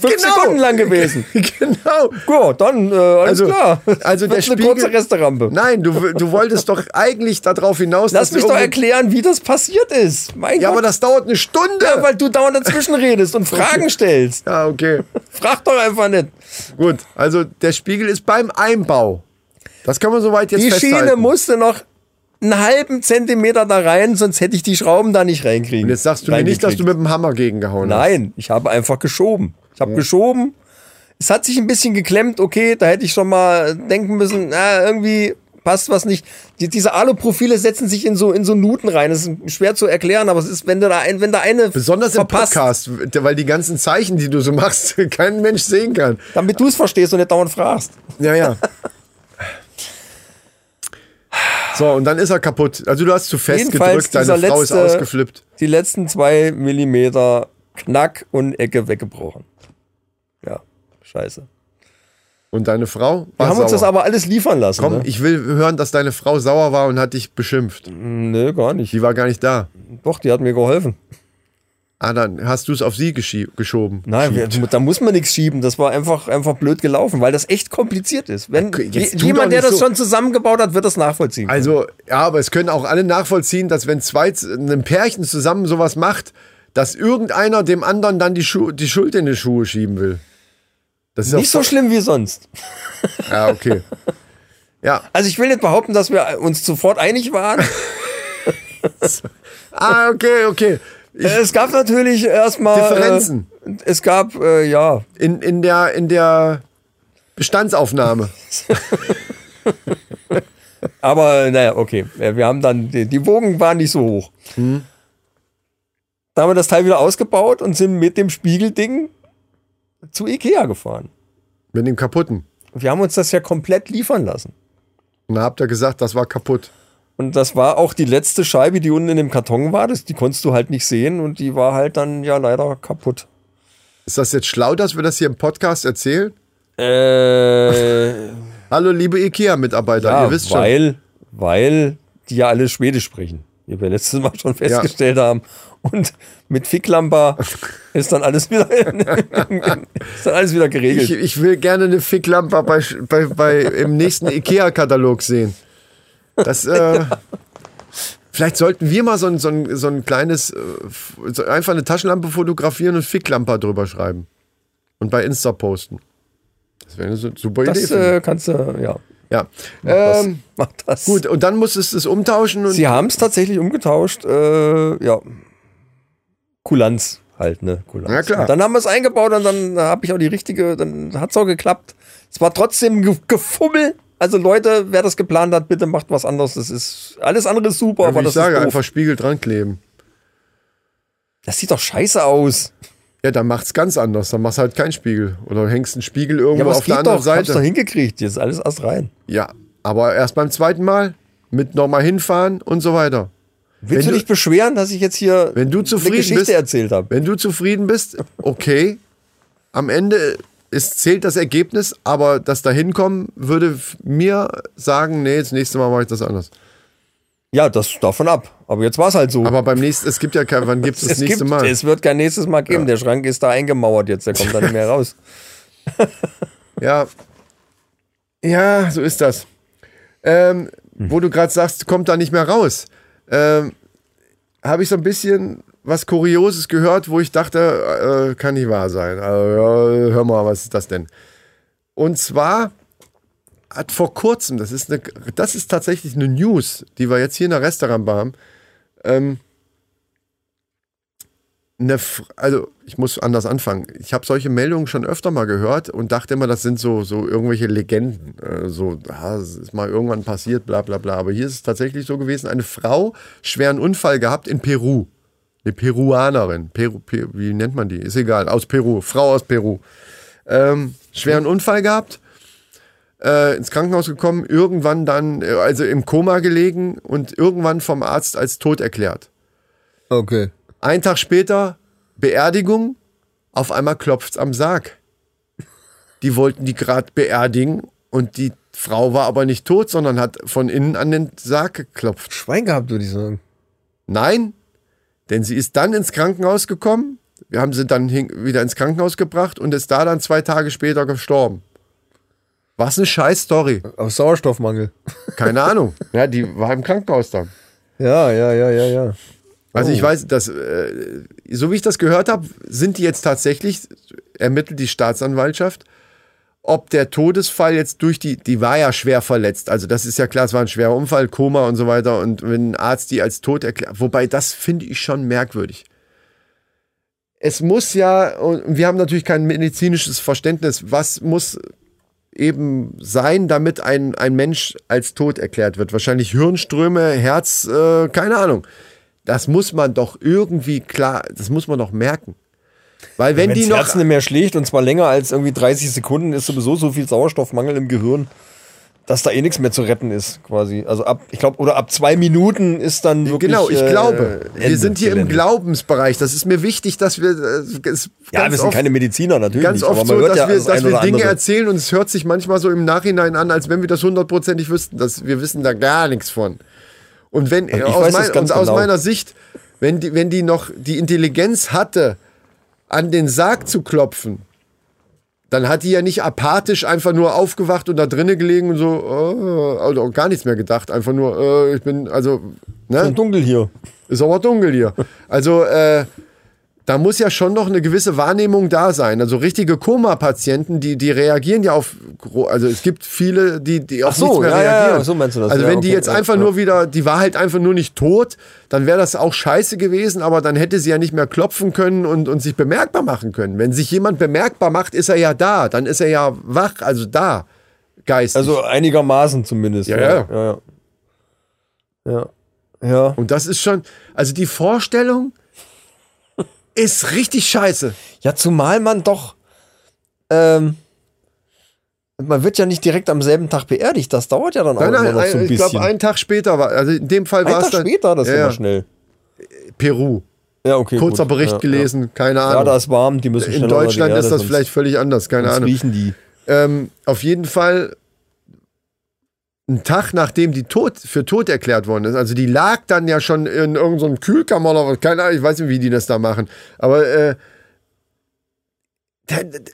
S2: Genau.
S3: Sekunden lang gewesen.
S2: genau.
S3: Ja, dann, äh, alles
S2: Also-
S3: klar.
S2: also der
S3: Wird eine
S2: Spiegel-
S3: kurze Resterampe.
S2: Nein, du, du wolltest doch eigentlich darauf hinaus,
S3: Lass mich doch erklären, wie das passiert ist. Mein
S2: Ja,
S3: Gott.
S2: aber das dauert eine Stunde.
S3: ja, weil du dauernd dazwischen redest und Fragen stellst.
S2: ja, okay.
S3: Frag doch einfach nicht.
S2: Gut. Also der Spiegel ist beim Einbau. Das kann man soweit jetzt
S3: Die
S2: festhalten.
S3: Schiene musste noch einen halben Zentimeter da rein, sonst hätte ich die Schrauben da nicht reinkriegen.
S2: Und jetzt sagst du mir nicht, dass du mit dem Hammer gegengehauen hast.
S3: Nein, ich habe einfach geschoben. Ich habe geschoben. Es hat sich ein bisschen geklemmt, okay, da hätte ich schon mal denken müssen, na, irgendwie passt was nicht. Die, diese Aluprofile setzen sich in so, in so Nuten rein. Das ist schwer zu erklären, aber es ist, wenn, du da ein, wenn da eine
S2: Besonders im
S3: verpasst,
S2: Podcast, weil die ganzen Zeichen, die du so machst, kein Mensch sehen kann.
S3: damit du es verstehst und nicht dauernd fragst.
S2: Ja, ja. So, und dann ist er kaputt. Also du hast zu fest
S3: Jedenfalls
S2: gedrückt, deine Frau ist ausgeflippt.
S3: Die letzten zwei Millimeter Knack und Ecke weggebrochen. Ja, scheiße.
S2: Und deine Frau
S3: Wir haben uns das
S2: sauer.
S3: aber alles liefern lassen.
S2: Komm,
S3: ne?
S2: ich will hören, dass deine Frau sauer war und hat dich beschimpft.
S3: Nö, gar nicht.
S2: Die war gar nicht da.
S3: Doch, die hat mir geholfen.
S2: Ah, dann hast du es auf sie geschoben.
S3: Nein, wir, da muss man nichts schieben. Das war einfach, einfach blöd gelaufen, weil das echt kompliziert ist. Wenn je- jemand, der das
S2: so.
S3: schon zusammengebaut hat, wird das nachvollziehen.
S2: Also, ja, aber es können auch alle nachvollziehen, dass wenn zwei, ein Pärchen zusammen sowas macht, dass irgendeiner dem anderen dann die, Schu die Schuld in die Schuhe schieben will. Das ist
S3: Nicht so schlimm wie sonst.
S2: Ja, okay. Ja.
S3: Also ich will nicht behaupten, dass wir uns sofort einig waren.
S2: Ah, okay, okay. Ich,
S3: es gab natürlich erstmal
S2: Differenzen.
S3: Äh, es gab äh, ja
S2: in, in, der, in der Bestandsaufnahme.
S3: Aber naja, okay. Wir haben dann, die, die Wogen waren nicht so hoch.
S2: Hm.
S3: Da haben wir das Teil wieder ausgebaut und sind mit dem Spiegelding zu Ikea gefahren.
S2: Mit dem kaputten.
S3: Wir haben uns das ja komplett liefern lassen.
S2: Und da habt ihr gesagt, das war kaputt.
S3: Und das war auch die letzte Scheibe, die unten in dem Karton war. Das, die konntest du halt nicht sehen und die war halt dann ja leider kaputt.
S2: Ist das jetzt schlau, dass wir das hier im Podcast erzählen?
S3: Äh,
S2: Hallo, liebe IKEA-Mitarbeiter,
S3: ja,
S2: ihr wisst schon.
S3: weil, weil die ja alle Schwedisch sprechen. Wie wir letztes Mal schon festgestellt haben. Und mit Ficklamper ist dann alles wieder, ist dann alles wieder geregelt.
S2: Ich, ich will gerne eine Ficklampe bei, bei, bei, im nächsten IKEA-Katalog sehen. Das, äh, Vielleicht sollten wir mal so ein, so ein, so ein kleines, äh, so einfach eine Taschenlampe fotografieren und Ficklampe drüber schreiben. Und bei Insta posten. Das wäre eine su- super Idee.
S3: das äh, kannst du, ja.
S2: ja.
S3: Das,
S2: Ähm,
S3: mach das.
S2: gut, und dann musstest du es umtauschen und
S3: Sie haben es tatsächlich umgetauscht. Äh, ja. Kulanz halt, ne? Kulanz.
S2: Ja, klar.
S3: Und dann haben wir es eingebaut und dann habe ich auch die richtige, dann hat es auch geklappt. Es war trotzdem ge Gefummel. Also Leute, wer das geplant hat, bitte macht was anderes. Das ist alles andere ist super,
S2: ja,
S3: aber
S2: ich
S3: das
S2: sage,
S3: ist doof.
S2: einfach Spiegel dran kleben.
S3: Das sieht doch scheiße aus.
S2: Ja, dann macht's ganz anders. Dann machst halt keinen Spiegel. Oder hängst einen Spiegel
S3: Ja,
S2: irgendwo
S3: aber es
S2: auf der anderen
S3: doch. Ich hab's doch
S2: Seite.
S3: hingekriegt. Jetzt ist alles erst rein.
S2: Ja, aber erst beim zweiten Mal mit nochmal hinfahren und so weiter.
S3: Willst
S2: Wenn
S3: du dich beschweren, dass ich jetzt hier
S2: Wenn du
S3: eine
S2: zufrieden
S3: Geschichte
S2: bist,
S3: erzählt habe?
S2: wenn du zufrieden bist, okay. Am Ende es zählt das Ergebnis, aber das Dahinkommen würde mir sagen, nee, das nächste Mal mache ich das anders.
S3: Ja, das davon ab. Aber jetzt war es halt so.
S2: Aber beim nächsten, es gibt ja kein, wann gibt es das
S3: es,
S2: nächste
S3: gibt,
S2: Mal?
S3: es wird kein nächstes Mal geben. Der Schrank ist da eingemauert jetzt, der kommt da nicht mehr raus.
S2: Ja. Ja, so ist das. Ähm, Wo du gerade sagst, kommt da nicht mehr raus. Ähm, Habe ich so ein bisschen was Kurioses gehört, wo ich dachte, äh, kann nicht wahr sein. Also, hör mal, was ist das denn? Und zwar hat vor kurzem, das ist, eine, das ist tatsächlich eine News, die wir jetzt hier in der Restaurantbar haben. Ähm, eine, also ich muss anders anfangen. Ich habe solche Meldungen schon öfter mal gehört und dachte immer, das sind so, so irgendwelche Legenden. Äh, so, ah, es ist mal irgendwann passiert, bla bla bla. Aber hier ist es tatsächlich so gewesen, eine Frau schweren Unfall gehabt in Peru. Eine Peruanerin. Peru, Peru, wie nennt man die? Ist egal. Aus Peru. Frau aus Peru. Ähm, schweren Unfall gehabt. Äh, ins Krankenhaus gekommen, irgendwann dann, äh, also im Koma gelegen und irgendwann vom Arzt als tot erklärt.
S3: Okay.
S2: Ein Tag später Beerdigung, auf einmal klopft's am Sarg. Die wollten die gerade beerdigen und die Frau war aber nicht tot, sondern hat von innen an den Sarg geklopft.
S3: Schwein gehabt, würde ich sagen.
S2: Nein, denn sie ist dann ins Krankenhaus gekommen. Wir haben sie dann wieder ins Krankenhaus gebracht und ist da dann zwei Tage später gestorben. Was eine scheiß Story.
S3: Aus Sauerstoffmangel.
S2: Keine Ahnung. Ja, die war im Krankenhaus dann.
S3: Ja, ja, ja, ja, ja.
S2: Also
S3: Oh.
S2: ich weiß, dass, äh, so wie ich das gehört habe, sind die jetzt tatsächlich, ermittelt die Staatsanwaltschaft, ob der Todesfall jetzt durch die, die war ja schwer verletzt, also das ist ja klar, es war ein schwerer Unfall, Koma und so weiter und wenn ein Arzt die als tot erklärt, wobei das finde ich schon merkwürdig. Es muss ja, und wir haben natürlich kein medizinisches Verständnis, was muss eben sein, damit ein, ein Mensch als tot erklärt wird. Wahrscheinlich Hirnströme, Herz, äh, keine Ahnung. Das muss man doch irgendwie klar, das muss man doch merken. Weil wenn
S3: Wenn
S2: die
S3: das
S2: noch.
S3: Herz nicht mehr schlägt und zwar länger als irgendwie 30 Sekunden, ist sowieso so viel Sauerstoffmangel im Gehirn, dass da eh nichts mehr zu retten ist, quasi. Also ab, ich glaube, oder ab zwei Minuten ist dann wirklich.
S2: Genau, ich
S3: äh,
S2: glaube, wir
S3: Ende,
S2: sind hier im. Glaubensbereich. Das ist mir wichtig, dass wir. Äh, es
S3: Ja, wir sind
S2: oft-
S3: keine Mediziner, natürlich.
S2: ganz
S3: nicht,
S2: oft
S3: man
S2: so, dass
S3: ja
S2: wir,
S3: das
S2: dass wir Dinge
S3: andere.
S2: erzählen und es hört sich manchmal so im Nachhinein an, als wenn wir das hundertprozentig wüssten. Dass wir wissen da gar nichts von. Und wenn
S3: ich
S2: aus,
S3: das
S2: mein, und aus
S3: genau.
S2: meiner Sicht, wenn die, wenn die noch die Intelligenz hatte, an den Sarg zu klopfen, dann hat die ja nicht apathisch einfach nur aufgewacht und da drinnen gelegen und so, äh, also gar nichts mehr gedacht. Einfach nur, äh, ich bin, also, ne?
S3: Schon dunkel hier.
S2: Ist aber dunkel hier. Also, äh, da muss ja schon noch eine gewisse Wahrnehmung da sein. Also richtige Koma-Patienten, die, die reagieren ja auf, also es gibt viele, die, die auf
S3: so,
S2: nichts mehr
S3: ja, ja,
S2: reagieren.
S3: ja, so meinst du das,
S2: Also
S3: ja,
S2: wenn die
S3: okay,
S2: jetzt
S3: ja,
S2: einfach
S3: ja.
S2: nur wieder, die war halt einfach nur nicht tot, dann wäre das auch scheiße gewesen, aber dann hätte sie ja nicht mehr klopfen können und, und sich bemerkbar machen können. Wenn sich jemand bemerkbar macht, ist er ja da, dann ist er ja wach, also da, geistig.
S3: Also einigermaßen zumindest.
S2: Ja,
S3: ja. Ja. Ja. ja.
S2: und das ist schon, also die Vorstellung ist richtig scheiße.
S3: Ja, zumal man doch. Ähm, man wird ja nicht direkt am selben Tag beerdigt. Das dauert ja dann auch
S2: Nein, nein,
S3: noch so ein
S2: ein, ich
S3: bisschen.
S2: glaube, einen Tag später war, also in dem Fall
S3: Ein
S2: war es
S3: Tag
S2: dann.
S3: später, das
S2: ja,
S3: ist
S2: ja,
S3: schnell.
S2: Peru.
S3: Ja, okay.
S2: Kurzer
S3: gut.
S2: Bericht
S3: ja,
S2: gelesen, keine
S3: Ja.
S2: Ahnung.
S3: ja, da ist warm, die müssen
S2: in
S3: unter die
S2: Deutschland
S3: Erde,
S2: ist das vielleicht völlig anders, keine Ahnung.
S3: riechen die.
S2: Ähm, auf jeden Fall ein Tag nachdem die tot, für tot erklärt worden ist. Also die lag dann ja schon in irgendeinem so Kühlkammer oder was, keine Ahnung, ich weiß nicht, wie die das da machen. Aber äh,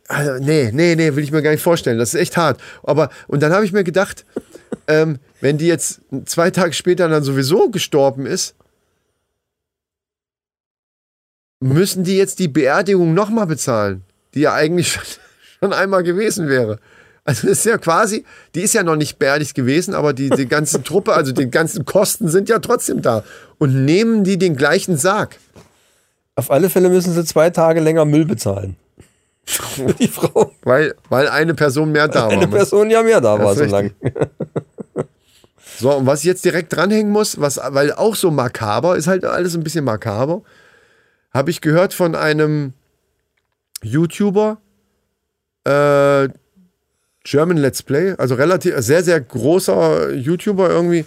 S2: also, nee, nee, nee, will ich mir gar nicht vorstellen. Das ist echt hart. Aber und dann habe ich mir gedacht, ähm, wenn die jetzt zwei Tage später dann sowieso gestorben ist, müssen die jetzt die Beerdigung nochmal bezahlen, die ja eigentlich schon, schon einmal gewesen wäre. Also das ist ja quasi, die ist ja noch nicht beerdigt gewesen, aber die, die ganze Truppe, also die ganzen Kosten sind ja trotzdem da. Und nehmen die den gleichen Sarg.
S3: Auf alle Fälle müssen sie zwei Tage länger Müll bezahlen. Die Frau.
S2: Weil, weil eine Person mehr da
S3: Eine
S2: war.
S3: Person ja mehr da war
S2: ist
S3: so lang.
S2: richtig. So, und was ich jetzt direkt dranhängen muss, was, weil auch so makaber, ist halt alles ein bisschen makaber, habe ich gehört von einem YouTuber, äh, German Let's Play, also relativ, sehr, sehr großer YouTuber irgendwie,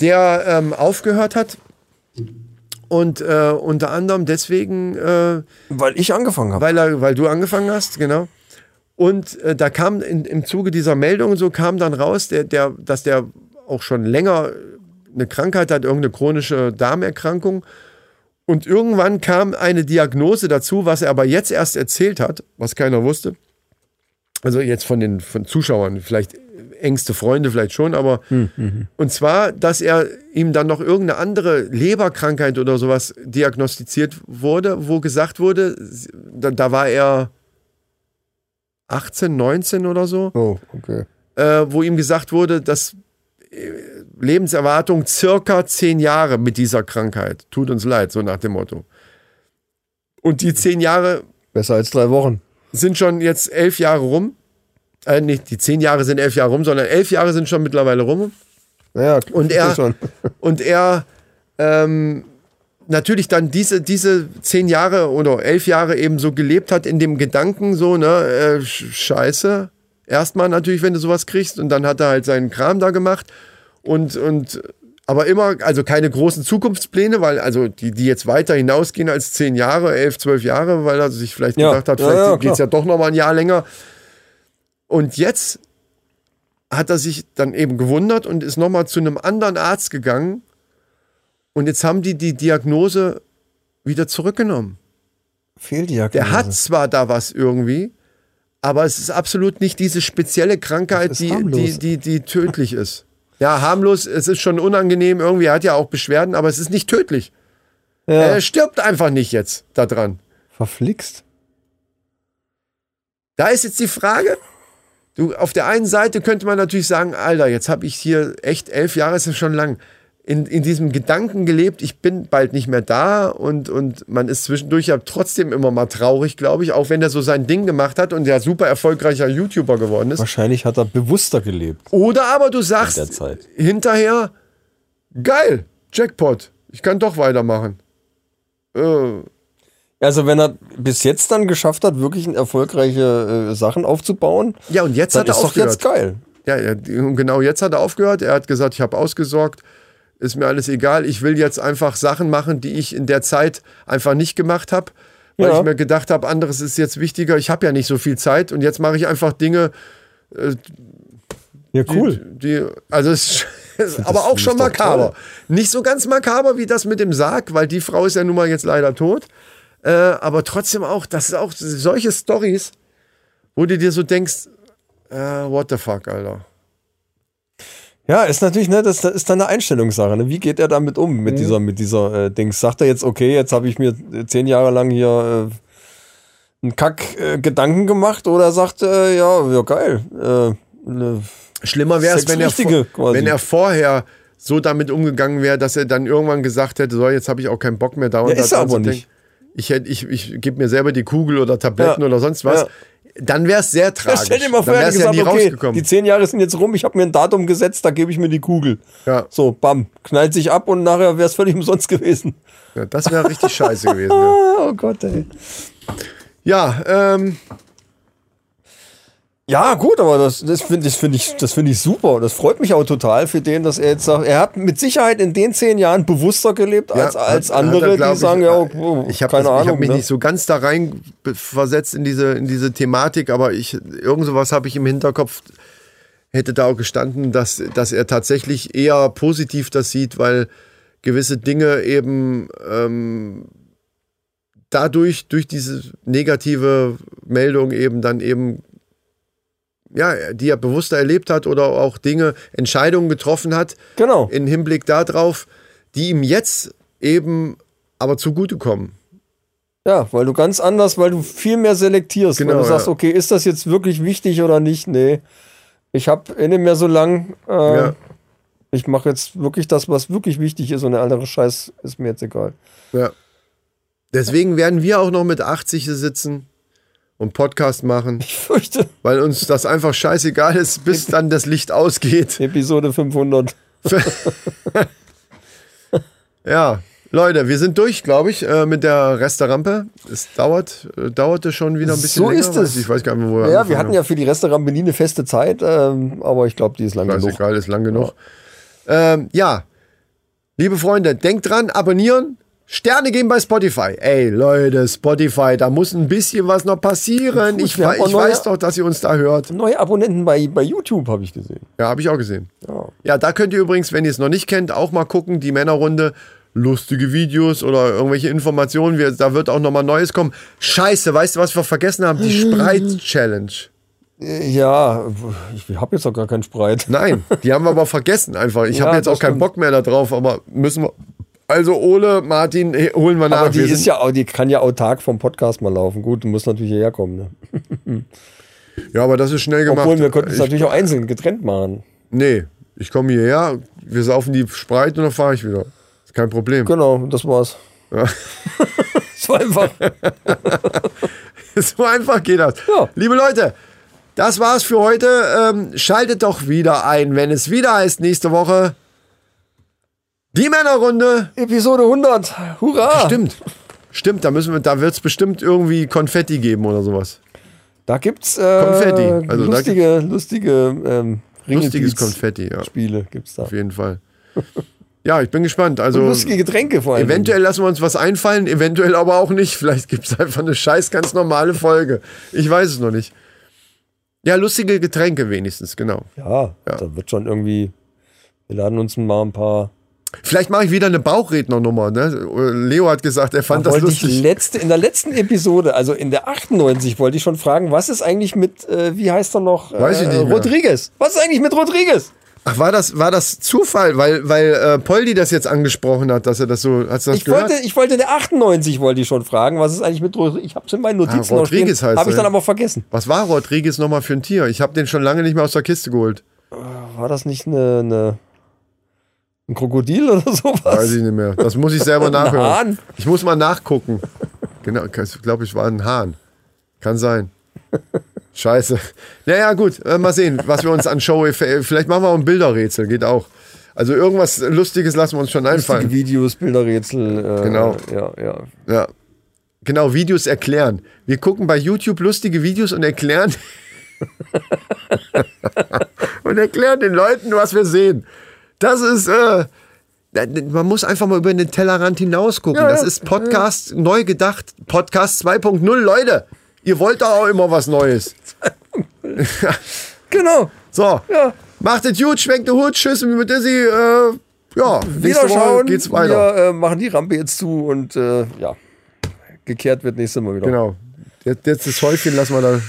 S2: der ähm, aufgehört hat und äh, unter anderem deswegen, äh,
S3: Weil ich angefangen habe.
S2: weil, er, weil du angefangen hast, genau. Und äh, da kam in, im Zuge dieser Meldung so kam dann raus, der, der, dass der auch schon länger eine Krankheit hat, irgendeine chronische Darmerkrankung. Und irgendwann kam eine Diagnose dazu, was er aber jetzt erst erzählt hat, was keiner wusste. Also jetzt von den von Zuschauern, vielleicht engste Freunde vielleicht schon, aber und zwar, dass er ihm dann noch irgendeine andere Leberkrankheit oder sowas diagnostiziert wurde, wo gesagt wurde, da, da war er 18, 19 oder so,
S3: Oh, okay.
S2: äh, wo ihm gesagt wurde, dass äh, Lebenserwartung circa 10 Jahre mit dieser Krankheit. Tut uns leid, so nach dem Motto. Und die 10 Jahre
S3: Besser als drei Wochen.
S2: Sind schon jetzt elf Jahre rum. Äh, nicht die 10 Jahre sind elf Jahre rum, sondern elf Jahre sind schon mittlerweile rum.
S3: Ja,
S2: Und er,
S3: schon.
S2: und er ähm, natürlich dann diese, diese zehn Jahre oder elf Jahre eben so gelebt hat in dem Gedanken, so, ne, äh, sch- scheiße. Erstmal natürlich, wenn du sowas kriegst, und dann hat er halt seinen Kram da gemacht. Und, und aber immer, also keine großen Zukunftspläne, weil, also die, die jetzt weiter hinausgehen als zehn Jahre, elf, zwölf Jahre, weil er sich vielleicht
S3: Ja,
S2: gedacht hat,
S3: ja,
S2: vielleicht
S3: ja,
S2: geht's
S3: klar.
S2: ja doch noch mal ein Jahr länger. Und jetzt hat er sich dann eben gewundert und ist nochmal zu einem anderen Arzt gegangen. Und jetzt haben die die Diagnose wieder zurückgenommen.
S3: Fehldiagnose.
S2: Der hat zwar da was irgendwie, aber es ist absolut nicht diese spezielle Krankheit, die, die, die, die tödlich ist. Ja, harmlos, es ist schon unangenehm irgendwie, er hat ja auch Beschwerden, aber es ist nicht tödlich.
S3: Ja,
S2: Er stirbt einfach nicht jetzt daran.
S3: verflixt.
S2: Da ist jetzt die Frage, du, auf der einen Seite könnte man natürlich sagen, Alter, jetzt habe ich hier echt elf Jahre, ist ja schon lang, in, in diesem Gedanken gelebt, ich bin bald nicht mehr da und, und man ist zwischendurch ja trotzdem immer mal traurig, glaube ich, auch wenn er so sein Ding gemacht hat und ja super erfolgreicher YouTuber geworden ist.
S3: Wahrscheinlich hat er bewusster gelebt.
S2: Oder aber du sagst
S3: der
S2: hinterher, geil, Jackpot, ich kann doch weitermachen. Äh,
S3: Also wenn er bis jetzt dann geschafft hat, wirklich erfolgreiche äh, Sachen aufzubauen,
S2: ja, und jetzt
S3: dann
S2: hat er
S3: ist doch
S2: aufgehört.
S3: jetzt geil.
S2: Ja, ja, und genau jetzt hat er aufgehört. Er hat gesagt, ich habe ausgesorgt, ist mir alles egal. Ich will jetzt einfach Sachen machen, die ich in der Zeit einfach nicht gemacht habe, weil
S3: Ja.
S2: ich mir gedacht habe, anderes ist jetzt wichtiger. Ich habe ja nicht so viel Zeit und jetzt mache ich einfach Dinge,
S3: Ja,
S2: die, die also es ist aber auch schon makaber.
S3: toll.
S2: Nicht so ganz makaber wie das mit dem Sarg, weil die Frau ist ja nun mal jetzt leider tot. Äh, aber trotzdem auch, das ist auch solche Stories, wo du dir so denkst, äh, what the fuck, Alter.
S3: Ja, ist natürlich, ne, das, das ist dann eine Einstellungssache. Ne? Wie geht er damit um,
S2: Mhm.
S3: mit dieser, mit dieser äh, Dings? Sagt er jetzt, okay, jetzt habe ich mir äh, zehn Jahre lang hier äh, einen Kack-Gedanken äh, Gedanken gemacht oder sagt er, ja, ja, geil. Äh, ne,
S2: Schlimmer wäre es, wenn er, vor- wenn er vorher so damit umgegangen wäre, dass er dann irgendwann gesagt hätte, so, jetzt habe ich auch keinen Bock mehr da und
S3: Ja,
S2: da
S3: ist er aber nicht.
S2: denken. Ich, hätte- ich, ich gebe mir selber die Kugel oder Tabletten
S3: Ja.
S2: oder sonst was.
S3: Ja.
S2: Dann wäre es sehr
S3: Ja,
S2: tragisch.
S3: stell dir mal vor,
S2: dann
S3: er
S2: ja
S3: gesagt,
S2: nie
S3: okay,
S2: rausgekommen.
S3: die zehn Jahre sind jetzt rum, ich habe mir ein Datum gesetzt, da gebe ich mir die Kugel.
S2: Ja.
S3: So, bam, knallt sich ab und nachher wäre es völlig umsonst gewesen.
S2: Ja, das wäre richtig scheiße gewesen. Ja,
S3: oh Gott, ey.
S2: ja ähm,
S3: Ja, gut, aber das, das finde ich, find ich, das find ich super. Das freut mich auch total für den, dass er jetzt sagt, er hat mit Sicherheit in den zehn Jahren bewusster gelebt als,
S2: ja,
S3: als andere,
S2: er,
S3: die
S2: ich,
S3: sagen, ja,
S2: äh,
S3: oh,
S2: ich habe hab mich
S3: ne?
S2: nicht so ganz da rein versetzt in diese, in diese Thematik, aber ich, irgend sowas habe ich im Hinterkopf, hätte da auch gestanden, dass, dass er tatsächlich eher positiv das sieht, weil gewisse Dinge eben ähm, dadurch, durch diese negative Meldung eben dann eben, ja, die er bewusster erlebt hat oder auch Dinge, Entscheidungen getroffen hat,
S3: Genau.
S2: in Hinblick darauf, die ihm jetzt eben aber zugutekommen.
S3: Ja, weil du ganz anders, weil du viel mehr selektierst.
S2: Genau,
S3: weil du sagst,
S2: ja.
S3: okay, ist das jetzt wirklich wichtig oder nicht? Nee. Ich habe eh nicht mehr so lang. Äh,
S2: Ja.
S3: Ich mache jetzt wirklich das, was wirklich wichtig ist und der andere Scheiß ist mir jetzt egal.
S2: Ja. Deswegen werden wir auch noch mit 80 hier sitzen und Podcast machen,
S3: Ich fürchte,
S2: weil uns das einfach scheißegal ist, bis dann das Licht ausgeht.
S3: Episode 500.
S2: Ja, Leute, wir sind durch, glaube ich, äh, mit der Resterampe. Es dauert, äh, dauerte schon wieder ein bisschen
S3: So
S2: länger.
S3: ist es.
S2: Ich weiß gar nicht, mehr, wo wir
S3: Ja, wir hatten
S2: haben.
S3: ja für die Restaurant nie eine feste Zeit, ähm, aber ich glaube, die ist lang genug.
S2: Scheißegal, ist lang genug. Ähm, ja, liebe Freunde, denkt dran, abonnieren, Sterne geben bei Spotify. Ey, Leute, Spotify, da muss ein bisschen was noch passieren.
S3: Gut,
S2: Ich,
S3: auch
S2: ich
S3: neue-
S2: weiß doch, dass ihr uns da hört.
S3: Neue Abonnenten bei, bei YouTube habe ich gesehen.
S2: Ja, habe ich auch gesehen.
S3: Ja.
S2: Ja, da könnt ihr übrigens, wenn ihr es noch nicht kennt, auch mal gucken, die Männerrunde. Lustige Videos oder irgendwelche Informationen. Wir, da wird auch noch mal Neues kommen. Scheiße, weißt du, was wir vergessen haben? Die Spreit-Challenge.
S3: Ja, ich habe jetzt auch gar keinen Spreit.
S2: Nein, die haben wir aber vergessen einfach. Ich
S3: Ja,
S2: habe jetzt auch keinen
S3: stimmt.
S2: Bock mehr darauf, aber müssen wir. Also Ole, Martin, holen wir nach.
S3: Aber die ist ja auch, die kann ja autark vom Podcast mal laufen. Gut, du musst natürlich hierher kommen. Ne?
S2: ja, aber das ist schnell gemacht.
S3: Obwohl wir könnten es
S2: ich,
S3: natürlich auch einzeln getrennt machen.
S2: nee, ich komme hierher, wir saufen die Spreit und dann fahre ich wieder. Ist kein Problem.
S3: Genau, das war's.
S2: Ja.
S3: War einfach.
S2: So einfach geht das.
S3: Ja.
S2: Liebe Leute, das war's für heute. Ähm, schaltet doch wieder ein, wenn es wieder heißt nächste Woche. Die Männerrunde.
S3: Episode 100. Hurra!
S2: Stimmt. Stimmt, da müssen wir, da wird es bestimmt irgendwie Konfetti geben oder sowas.
S3: Da gibt's äh,
S2: Konfetti. Also da
S3: lustige, lustige ähm,
S2: Lustiges Konfetti, ja.
S3: Spiele gibt's da.
S2: Auf jeden Fall. Ja, ich bin gespannt. Also
S3: Und lustige Getränke vor allem.
S2: eventuell lassen wir uns was einfallen, eventuell aber auch nicht. Vielleicht gibt es einfach eine scheiß ganz normale Folge. Ich weiß es noch nicht. Ja, lustige Getränke wenigstens, genau.
S3: Ja,
S2: Ja.
S3: da wird schon irgendwie. Wir laden uns mal ein paar.
S2: Vielleicht mache ich wieder eine Bauchrednernummer. Ne? Leo hat gesagt, er fand
S3: Da
S2: das lustig.
S3: letzte, in der letzten Episode, also in der 98, wollte ich schon fragen, was ist eigentlich mit, äh, wie heißt er noch?
S2: Weiß ich
S3: äh,
S2: nicht mehr.
S3: Rodriguez. Was ist eigentlich mit Rodriguez?
S2: Ach, war das, war das Zufall, weil, weil äh, Poldi das jetzt angesprochen hat, dass er das so. Hast du das
S3: Ich
S2: gehört?
S3: wollte, ich wollte in der 98 wollte ich schon fragen, was ist eigentlich mit Rodriguez? Ich habe es in meinen Notizen
S2: Ah,
S3: noch stehen,
S2: Rodriguez heißt
S3: habe ich dann aber vergessen.
S2: Was war Rodriguez nochmal für ein Tier? Ich habe den schon lange nicht mehr aus der Kiste geholt.
S3: War das nicht eine, eine ein Krokodil oder sowas?
S2: Weiß ich nicht mehr. Das muss ich selber nachhören.
S3: Hahn?
S2: Ich muss mal nachgucken. Genau, ich glaube, ich war ein Hahn. Kann sein. Scheiße. Naja, gut, äh, mal sehen, was wir uns an Show. Vielleicht machen wir auch ein Bilderrätsel, geht auch. Also irgendwas Lustiges lassen wir uns schon
S3: Lustige
S2: einfallen.
S3: Videos, Bilderrätsel. Äh,
S2: Genau.
S3: Ja, ja.
S2: Ja. Genau, Videos erklären. Wir gucken bei YouTube lustige Videos und erklären und erklären den Leuten, was wir sehen. Das ist, äh, man muss einfach mal über den Tellerrand hinaus gucken.
S3: Ja,
S2: das
S3: ja.
S2: ist Podcast neu gedacht. Podcast 2.0, Leute. Ihr wollt doch auch immer was Neues.
S3: Genau.
S2: So,
S3: Ja.
S2: macht es gut, schwenkt den Hut, tschüss mit Dizzy, äh, ja, nächste Woche
S3: Wiederschauen.
S2: geht's weiter.
S3: Wir äh, machen die Rampe jetzt zu und äh, ja, gekehrt wird nächstes Mal wieder.
S2: Genau. Jetzt, jetzt das Häufchen lassen wir da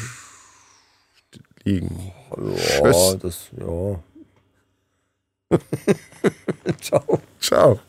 S2: liegen.
S3: Ja,
S2: Tschüss.
S3: das, ja. Ciao.
S2: Ciao.